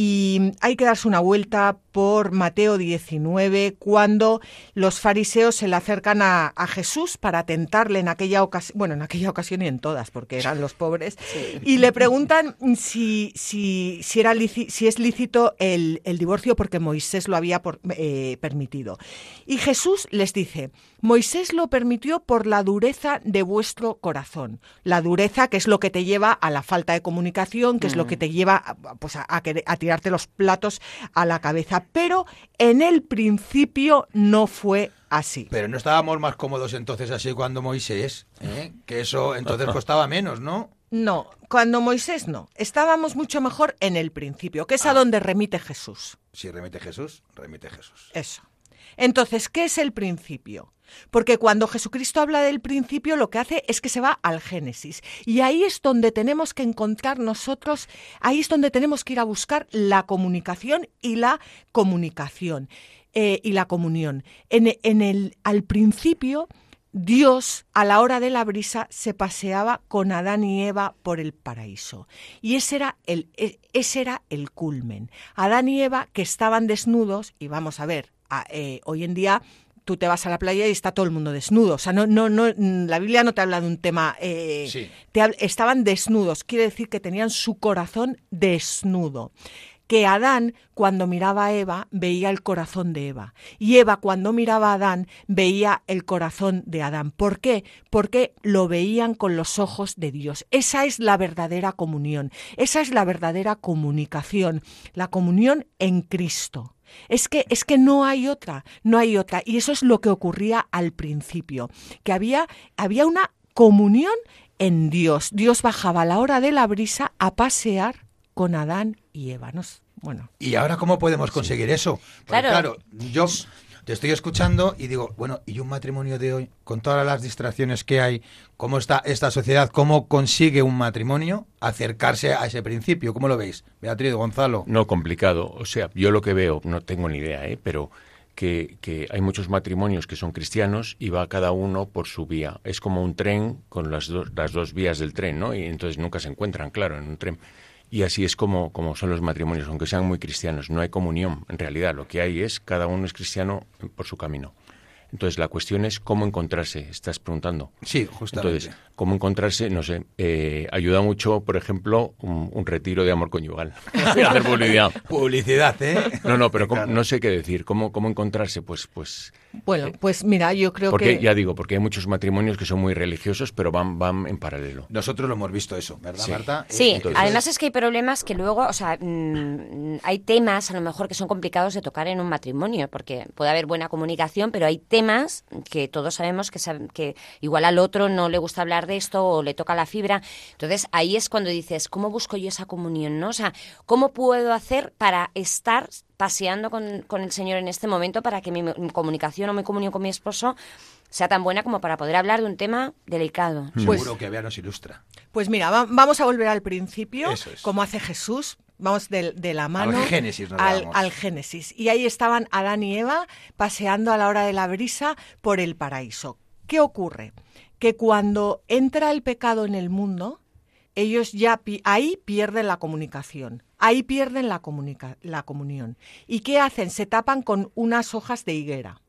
y hay que darse una vuelta por Mateo 19, cuando los fariseos se le acercan a, a Jesús para tentarle en aquella ocasión, bueno, en aquella ocasión y en todas, porque eran los pobres, y le preguntan si, si, si, era si es lícito el, el divorcio porque Moisés lo había por- eh, permitido. Y Jesús les dice, Moisés lo permitió por la dureza de vuestro corazón. La dureza que es lo que te lleva a la falta de comunicación, que es lo que te lleva a, pues, a, a a tirarte los platos a la cabeza. Pero en el principio no fue así. Pero no estábamos más cómodos entonces así cuando Moisés, ¿eh? que eso entonces costaba menos, ¿no? No, cuando Moisés no. Estábamos mucho mejor en el principio, que es a donde remite Jesús. Si remite Jesús, remite Jesús. Eso. Entonces, ¿qué es el principio? Porque cuando Jesucristo habla del principio, lo que hace es que se va al Génesis. Y ahí es donde tenemos que encontrar nosotros, ahí es donde tenemos que ir a buscar la comunicación y la comunicación eh, y la comunión. En, el, al principio, Dios, a la hora de la brisa, se paseaba con Adán y Eva por el paraíso. Y ese era el, e- ese era el culmen. Adán y Eva que estaban desnudos, y vamos a ver, eh, hoy en día tú te vas a la playa y está todo el mundo desnudo. O sea, no, no, no, la Biblia no te habla de un tema. eh, Sí. te habla- estaban desnudos, quiere decir que tenían su corazón desnudo. que Adán, cuando miraba a Eva, veía el corazón de Eva. Y Eva, cuando miraba a Adán, veía el corazón de Adán. ¿Por qué? Porque lo veían con los ojos de Dios. Esa es la verdadera comunión. Esa es la verdadera comunicación. La comunión en Cristo. Es que, es que no hay otra, no hay otra. Y eso es lo que ocurría al principio, que había, había una comunión en Dios. Dios bajaba a la hora de la brisa a pasear con Adán y Eva. Nos- Bueno, ¿Y ahora cómo podemos conseguir eso? Porque, Claro. claro, yo te estoy escuchando y digo, bueno, ¿y un matrimonio de hoy, con todas las distracciones que hay, cómo está esta sociedad, cómo consigue un matrimonio acercarse a ese principio? ¿Cómo lo veis? Beatriz, Gonzalo. No, complicado. O sea, yo lo que veo, no tengo ni idea, ¿eh? pero que, que hay muchos matrimonios que son cristianos y va cada uno por su vía. Es como un tren con las, dos las dos vías del tren, ¿no? Y entonces nunca se encuentran, claro, en un tren. Y así es como, como son los matrimonios, aunque sean muy cristianos. No hay comunión, en realidad. Lo que hay es cada uno es cristiano por su camino. Entonces, la cuestión es cómo encontrarse, estás preguntando. Sí, justamente. Entonces, cómo encontrarse, no sé, eh, ayuda mucho, por ejemplo, un, un retiro de amor conyugal. Hacer publicidad. Publicidad, ¿eh? No, no, pero cómo- no sé qué decir. ¿Cómo, cómo encontrarse? Pues, pues, bueno, pues mira, yo creo porque que... ya digo, porque hay muchos matrimonios que son muy religiosos, pero van, van en paralelo. Nosotros lo hemos visto eso, ¿verdad, Sí. Marta? Sí, Eh, Entonces- además es que hay problemas que luego, o sea, mm, hay temas a lo mejor que son complicados de tocar en un matrimonio, porque puede haber buena comunicación, pero hay temas que todos sabemos que, sab- que igual al otro no le gusta hablar de esto o le toca la fibra. Entonces ahí es cuando dices, ¿cómo busco yo esa comunión? ¿no? O sea, ¿cómo puedo hacer para estar paseando con, con el Señor en este momento para que mi, mi comunicación o mi comunión con mi esposo sea tan buena como para poder hablar de un tema delicado? Pues- Seguro que Bea nos ilustra. Pues mira, va- vamos a volver al principio, es. como hace Jesús. Vamos de, de la mano Génesis nos al, al Génesis. Y ahí estaban Adán y Eva paseando a la hora de la brisa por el paraíso. ¿Qué ocurre? Que cuando entra el pecado en el mundo, ellos ya pi- ahí pierden la comunicación. Ahí pierden la, comunica- la comunión. ¿Y qué hacen? Se tapan con unas hojas de higuera.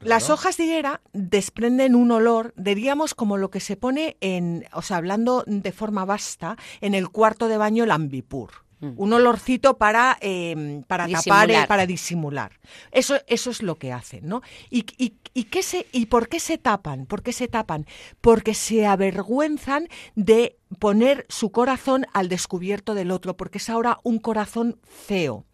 Las hojas de higuera desprenden un olor, diríamos como lo que se pone en, o sea, hablando de forma vasta, en el cuarto de baño el ambipur. Un olorcito para, eh, para tapar, eh, para disimular. Eso, eso es lo que hacen, ¿no? ¿Y, y, y qué se, ¿Y por qué se tapan? ¿Por qué se tapan? Porque se avergüenzan de poner su corazón al descubierto del otro, porque es ahora un corazón feo.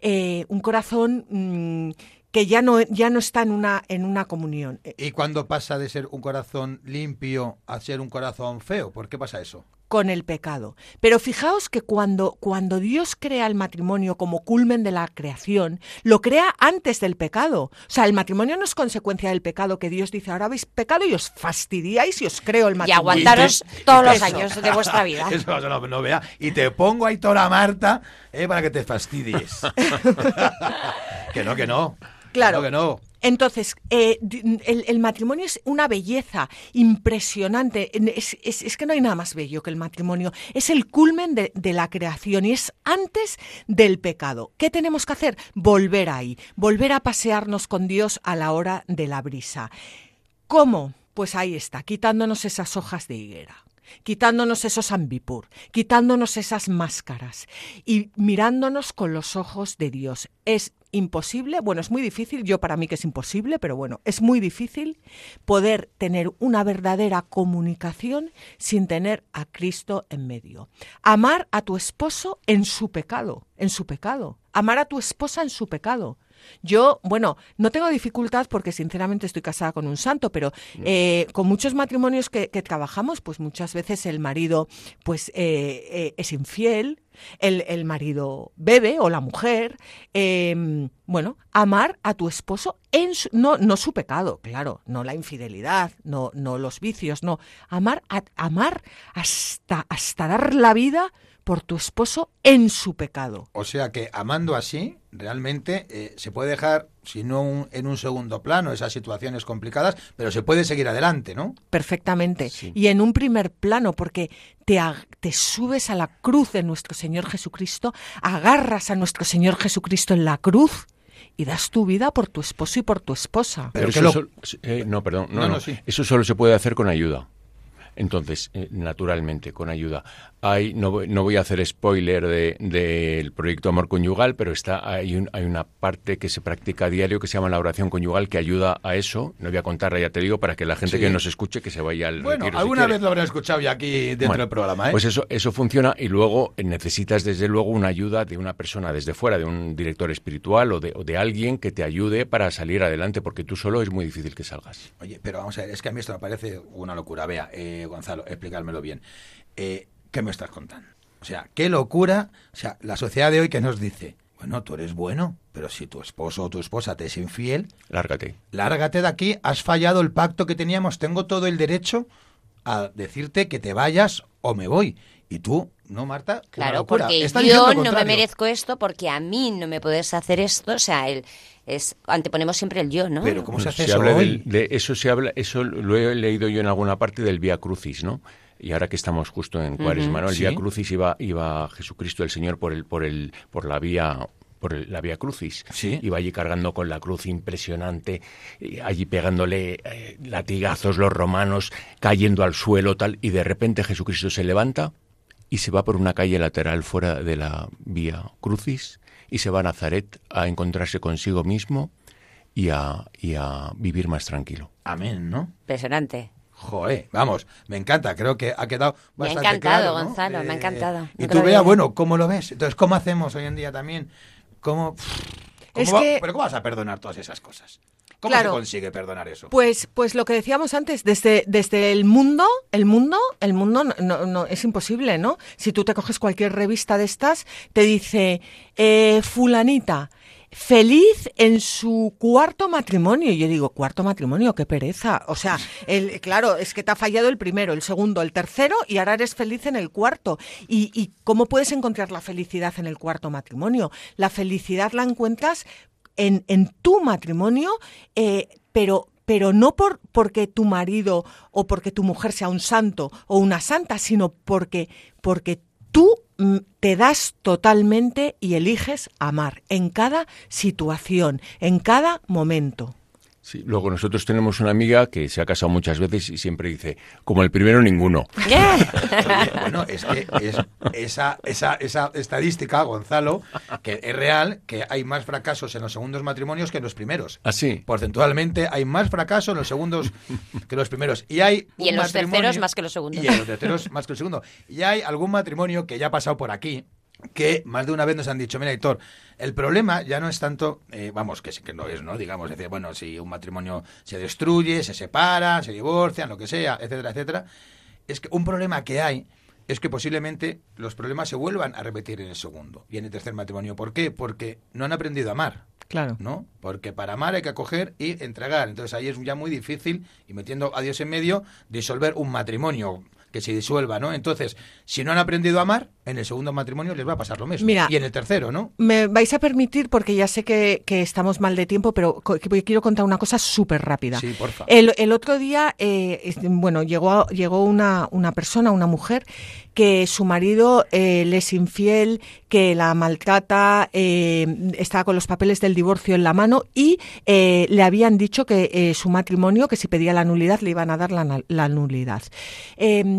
Eh, un corazón mm, que ya no, ya no está en una, en una comunión. Eh, ¿Y cuándo pasa de ser un corazón limpio a ser un corazón feo? ¿Por qué pasa eso? con el pecado. Pero fijaos que cuando, cuando Dios crea el matrimonio como culmen de la creación, lo crea antes del pecado. O sea, el matrimonio no es consecuencia del pecado que Dios dice, ahora habéis pecado y os fastidiáis y os creo el Y matrimonio. aguantaros Y te- todos los Eso. años de vuestra vida. Eso no, no vea. Y te pongo ahí toda Marta eh, para que te fastidies. que no, que no. Claro. Que no, que no. Entonces, eh, el, el matrimonio es una belleza impresionante. En- Es, es- es que no hay nada más bello que el matrimonio. Es el culmen de, de la creación y es antes del pecado. ¿Qué tenemos que hacer? Volver ahí, volver a pasearnos con Dios a la hora de la brisa. ¿Cómo? Pues ahí está, quitándonos esas hojas de higuera quitándonos esos ambipur, quitándonos esas máscaras y mirándonos con los ojos de Dios. Es imposible, bueno, es muy difícil, yo para mí que es imposible, pero bueno, es muy difícil poder tener una verdadera comunicación sin tener a Cristo en medio. Amar a tu esposo en su pecado, en su pecado. Amar a tu esposa en su pecado. Yo, bueno, no tengo dificultad porque sinceramente estoy casada con un santo, pero eh, con muchos matrimonios que, que trabajamos, pues muchas veces el marido pues eh, eh, es infiel, el, el marido bebe o la mujer. eh, bueno, amar a tu esposo en su, no, no su pecado, claro, no la infidelidad, no, no los vicios, no. Amar, a- amar hasta, hasta dar la vida por tu esposo en su pecado. O sea que amando así, realmente eh, se puede dejar, si no un- en un segundo plano, esas situaciones complicadas, pero se puede seguir adelante, ¿no? Perfectamente. Y en un primer plano, porque te, subes a la cruz de nuestro Señor Jesucristo, agarras a nuestro Señor Jesucristo en la cruz y das tu vida por tu esposo y por tu esposa. Pero eso lo- eh, no, perdón, no, No, no, no, sí. eso solo se puede hacer con ayuda. Entonces, eh, naturalmente, con ayuda. Hay, no, voy- no voy a hacer spoiler de- del proyecto Amor Conyugal, pero está, hay, un- hay una parte que se practica a diario que se llama la oración conyugal que ayuda a eso. No voy a contarla, ya te digo, para que la gente Sí. que nos escuche que se vaya al Bueno, retiro, alguna vez lo habré escuchado ya aquí dentro Bueno, del programa, ¿eh? Pues eso, eso funciona y luego eh, necesitas desde luego una ayuda de una persona desde fuera, de un director espiritual o de, o de alguien que te ayude para salir adelante, porque tú solo es muy difícil que salgas. Oye, pero vamos a ver, es que a mí esto me parece una locura. Vea, eh, Gonzalo, explícamelo bien. Eh, ¿Qué me estás contando? O sea, qué locura. O sea, la sociedad de hoy que nos dice, bueno, tú eres bueno, pero si tu esposo o tu esposa te es infiel, Lárgate. lárgate de aquí, has fallado el pacto que teníamos, tengo todo el derecho a decirte que te vayas o me voy. Y tú, no, Marta, Claro, porque Está yo no me merezco esto, porque a mí no me puedes hacer esto. O sea, el, es, anteponemos siempre el yo, ¿no? Pero ¿cómo se hace se eso habla hoy? del- de eso se habla, eso lo he leído yo en alguna parte del Vía Crucis, ¿no? Y ahora que estamos justo en Cuaresma, ¿no? El Sí. Vía Crucis iba, iba Jesucristo el Señor por el, por el, por la vía por el- la vía crucis. Sí. Iba allí cargando con la cruz impresionante, y allí pegándole eh, latigazos los romanos, cayendo al suelo, tal, y de repente Jesucristo se levanta y se va por una calle lateral fuera de la vía crucis y se va a Nazaret a encontrarse consigo mismo y a, y a vivir más tranquilo. Amén, ¿no? Impresionante. Joder, vamos, me encanta, creo que ha quedado Me ha encantado, claro, ¿no? Gonzalo, me ha encantado. Y tú, digo. bueno, ¿cómo lo ves? Entonces, ¿cómo hacemos hoy en día también? ¿Cómo, cómo Es va- que- ¿Pero cómo vas a perdonar todas esas cosas? ¿Cómo Claro. se consigue perdonar eso? Pues, pues lo que decíamos antes, desde, desde el mundo, el mundo, el mundo no, no- no- es imposible, ¿no? Si tú te coges cualquier revista de estas, te dice, eh, fulanita, feliz en su cuarto matrimonio. Y yo digo, cuarto matrimonio, qué pereza. O sea, el, claro, es que te ha fallado el primero, el segundo, el tercero y ahora eres feliz en el cuarto. ¿Y, y cómo puedes encontrar la felicidad en el cuarto matrimonio? La felicidad la encuentras en, en tu matrimonio, eh, pero pero no por porque tu marido o porque tu mujer sea un santo o una santa, sino porque porque tú mm, te das totalmente y eliges amar en cada situación, en cada momento. Sí, luego nosotros tenemos una amiga que se ha casado muchas veces y siempre dice, como el primero ninguno. Oye, bueno, es que es esa, esa, esa estadística, Gonzalo, que es real, que hay más fracasos en los segundos matrimonios que en los primeros. Así. Porcentualmente hay más fracaso en los segundos que en los primeros. Y hay Y en los terceros más que los segundos. Y en los terceros más que el segundo. Y hay algún matrimonio que ya ha pasado por aquí que más de una vez nos han dicho, mira, Héctor, el problema ya no es tanto, eh, vamos, que, sí que no es, ¿no? Digamos, decir, bueno, si un matrimonio se destruye, se separa, se divorcian, lo que sea, etcétera, etcétera, es que un problema que hay es que posiblemente los problemas se vuelvan a repetir en el segundo y en el tercer matrimonio. ¿Por qué? Porque no han aprendido a amar. Claro. ¿no? Porque para amar hay que acoger y entregar. Entonces ahí es ya muy difícil, y metiendo a Dios en medio, disolver un matrimonio que se disuelva, ¿no? Entonces, si no han aprendido a amar, en el segundo matrimonio les va a pasar lo mismo. Mira. y en el tercero, ¿no? Me vais a permitir, porque ya sé que, que estamos mal de tiempo, pero co- quiero contar una cosa súper rápida. Sí, porfa. El, el otro día, eh, bueno, llegó, llegó una, una persona, una mujer, que su marido eh, le es infiel, que la maltrata, eh, estaba con los papeles del divorcio en la mano y eh, le habían dicho que eh, su matrimonio, que si pedía la nulidad, le iban a dar la, la nulidad.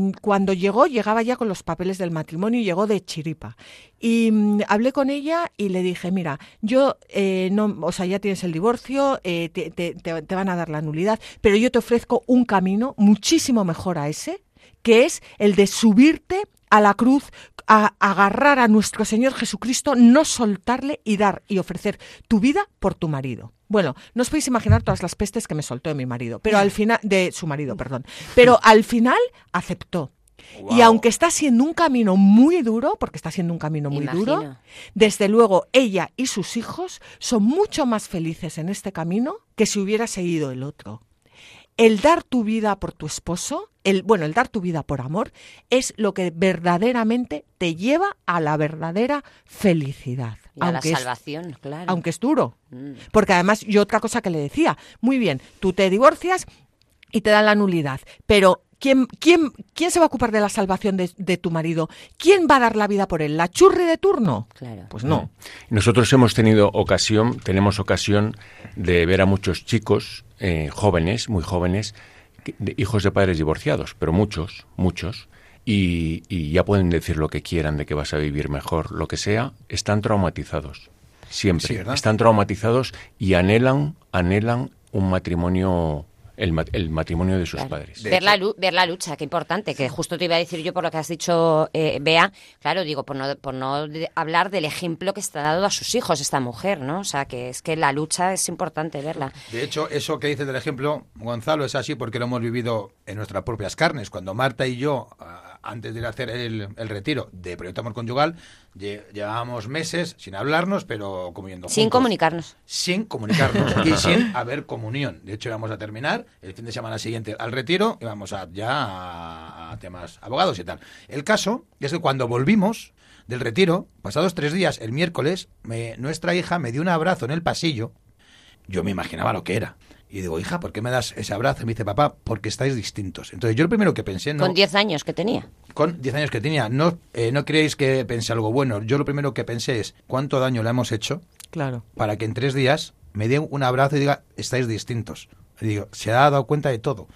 Eh, cuando llegó, llegaba ya con los papeles del matrimonio llegó de chiripa. Y mm, hablé con ella y le dije, mira, yo eh, no, o sea, ya tienes el divorcio, eh, te van a dar la nulidad, pero yo te ofrezco un camino muchísimo mejor a ese, que es el de subirte a la cruz, a agarrar a nuestro Señor Jesucristo, no soltarle y dar y ofrecer tu vida por tu marido. Bueno, no os podéis imaginar todas las pestes que me soltó de mi marido, pero al final, de su marido, perdón. Pero al final aceptó. Y aunque está siendo un camino muy duro, porque está siendo un camino muy duro, desde luego ella y sus hijos son mucho más felices en este camino que si hubiera seguido el otro. El dar tu vida por tu esposo, el bueno, el dar tu vida por amor es lo que verdaderamente te lleva a la verdadera felicidad. Y a la aunque es- salvación, claro. aunque es duro. Mm. Porque además, yo otra cosa que le decía, muy bien, tú te divorcias y te dan la nulidad, pero ¿quién, quién, quién se va a ocupar de la salvación de, de tu marido? ¿Quién va a dar la vida por él? ¿La churri de turno? Claro. Pues no. Nosotros hemos tenido ocasión, tenemos ocasión de ver a muchos chicos eh, jóvenes, muy jóvenes, que- de hijos de padres divorciados, pero muchos, muchos, y, y ya pueden decir lo que quieran de que vas a vivir mejor, lo que sea, están traumatizados. Siempre. Sí, están traumatizados y anhelan, anhelan un matrimonio, el, ma- el matrimonio de sus Claro. padres. De ver, la ver la lucha, qué importante, que justo te iba a decir yo por lo que has dicho, eh, Bea, claro, digo, por no, por no de- hablar del ejemplo que está dando a sus hijos esta mujer, ¿no? O sea, que es que la lucha es importante verla. De hecho, eso que dices del ejemplo, Gonzalo, es así porque lo hemos vivido en nuestras propias carnes. Cuando Marta y yo, ah, antes de ir a hacer el, el retiro de Proyecto Amor Conyugal, lle- llevábamos meses sin hablarnos, pero comiendo Sin juntos. comunicarnos. Sin comunicarnos y sin haber comunión. De hecho, íbamos a terminar el fin de semana siguiente al retiro y vamos a, ya a, a temas abogados y tal. El caso es que cuando volvimos del retiro, pasados tres días, el miércoles, me- nuestra hija me dio un abrazo en el pasillo yo me imaginaba lo que era. Y digo, hija, ¿por qué me das ese abrazo? Y me dice, papá, porque estáis distintos. Entonces yo lo primero que pensé, no, Con 10 años que tenía. con 10 años que tenía, no, eh, no creéis que pensé algo bueno. Yo lo primero que pensé es, ¿cuánto daño le hemos hecho Claro. para que en tres días me dé un abrazo y diga, estáis distintos? Y digo, se ha dado cuenta de todo.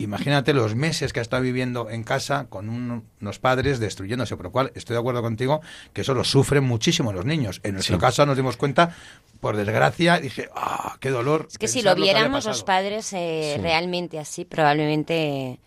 Imagínate los meses que ha estado viviendo en casa con un- unos padres destruyéndose, por lo cual estoy de acuerdo contigo que eso lo sufren muchísimo los niños. En nuestro Sí. caso nos dimos cuenta, por desgracia, dije, ah, qué dolor. Es que si lo viéramos los pasado". padres eh, Sí. realmente así, probablemente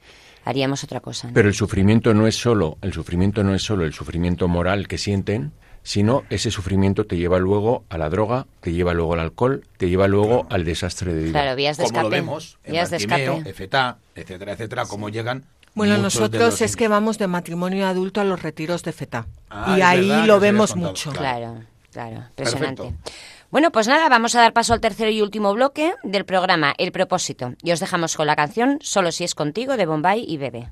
haríamos otra cosa. ¿no? Pero el sufrimiento no es solo, el sufrimiento no es solo el sufrimiento moral que sienten, sino ese sufrimiento te lleva luego a la droga, te lleva luego al alcohol, te lleva luego al desastre de vida. Claro, vías de como escape. lo vemos en vías de Bartimeo, escape. FETA, etcétera, etcétera, cómo llegan. Bueno, muchos de nosotros es que vamos de matrimonio adulto a los retiros de FETA. Ah, y ahí verdad, lo vemos contado, mucho. Claro, claro, impresionante. Perfecto. Bueno, pues nada, vamos a dar paso al tercero y último bloque del programa El propósito. Y os dejamos con la canción Solo si es contigo de Bombay y Bebe.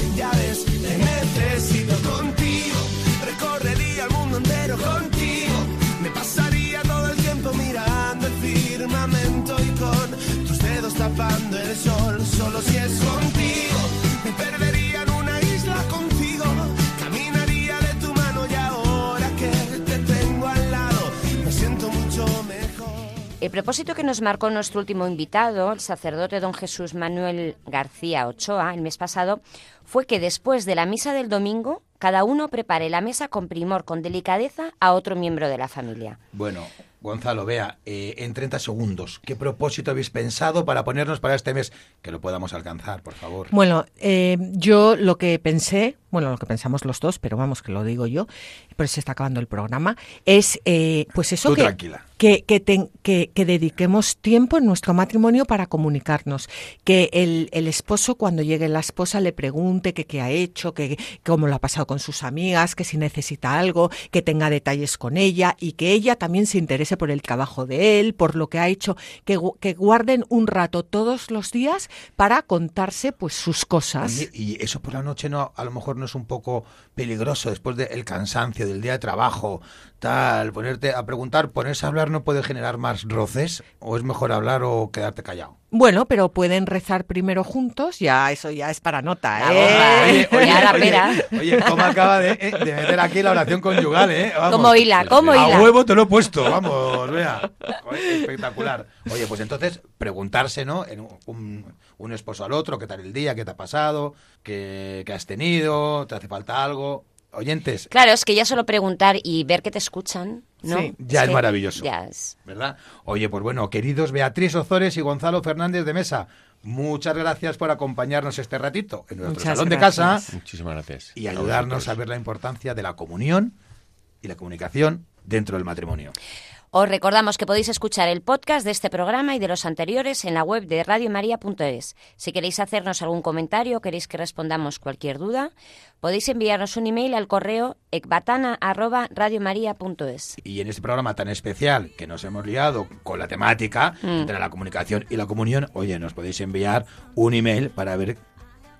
Te necesito contigo, recorrería el mundo entero contigo. Me pasaría todo el tiempo mirando el firmamento y con tus dedos tapando el sol. Solo si es contigo, El propósito que nos marcó nuestro último invitado, el sacerdote don Jesús Manuel García Ochoa, el mes pasado, fue que después de la misa del domingo, cada uno prepare la mesa con primor, con delicadeza a otro miembro de la familia. Bueno, Gonzalo, vea, eh, en 30 segundos, ¿qué propósito habéis pensado para ponernos para este mes? Que lo podamos alcanzar, por favor. Bueno, eh, yo lo que pensé, bueno, lo que pensamos los dos, pero vamos, que lo digo yo, pero se está acabando el programa, es eh, pues eso Tú que, tranquila. que, que, ten- que- que dediquemos tiempo en nuestro matrimonio para comunicarnos. Que el, el esposo, cuando llegue la esposa, le pregunte que qué ha hecho, que cómo lo ha pasado con sus amigas, que si necesita algo, que tenga detalles con ella y que ella también se interese por el trabajo de él, por lo que ha hecho, que, que guarden un rato todos los días para contarse pues sus cosas. Oye, y eso por la noche no, a lo mejor no es un poco peligroso después del cansancio del día de trabajo, tal, ponerte a preguntar, ponerse a hablar no puede generar más roces o es mejor hablar o quedarte callado. Bueno, pero pueden rezar primero juntos, ya eso ya es para nota, ¿eh? la pera. oye, cómo acaba de, eh, de meter aquí la oración conyugal, ¿eh? Vamos. Como hila, como A hila. huevo te lo he puesto, vamos, vea. Espectacular. Oye, pues entonces, preguntarse, ¿no? En un, un- un esposo al otro, ¿qué tal el día? ¿Qué te ha pasado? ¿Qué, qué has tenido? ¿Te hace falta algo? Oyentes, Claro, es que ya solo preguntar y ver que te escuchan, ¿no? Sí, ya es que maravilloso. Ya es. ¿verdad? Oye, pues bueno, queridos Beatriz Ozores y Gonzalo Fernández de Mesa, muchas gracias por acompañarnos este ratito en nuestro Muchas salón de casa Muchísimas gracias. y ayudarnos a ver la importancia de la comunión y la comunicación dentro del matrimonio. Os recordamos que podéis escuchar el podcast de este programa y de los anteriores en la web de radiomaria.es. Si queréis hacernos algún comentario o queréis que respondamos cualquier duda, podéis enviarnos un email al correo ecbatana@radiomaria.es. Y en este programa tan especial que nos hemos liado con la temática entre la comunicación y la comunión, oye, nos podéis enviar un email para ver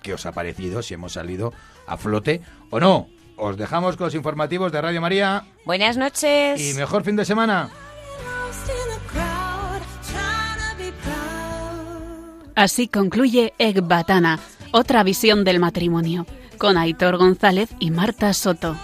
qué os ha parecido, si hemos salido a flote o no. Os dejamos con los informativos de Radio María Buenas noches. y mejor fin de semana. Así concluye Ecbatana, otra visión del matrimonio, con Aitor González y Marta Soto.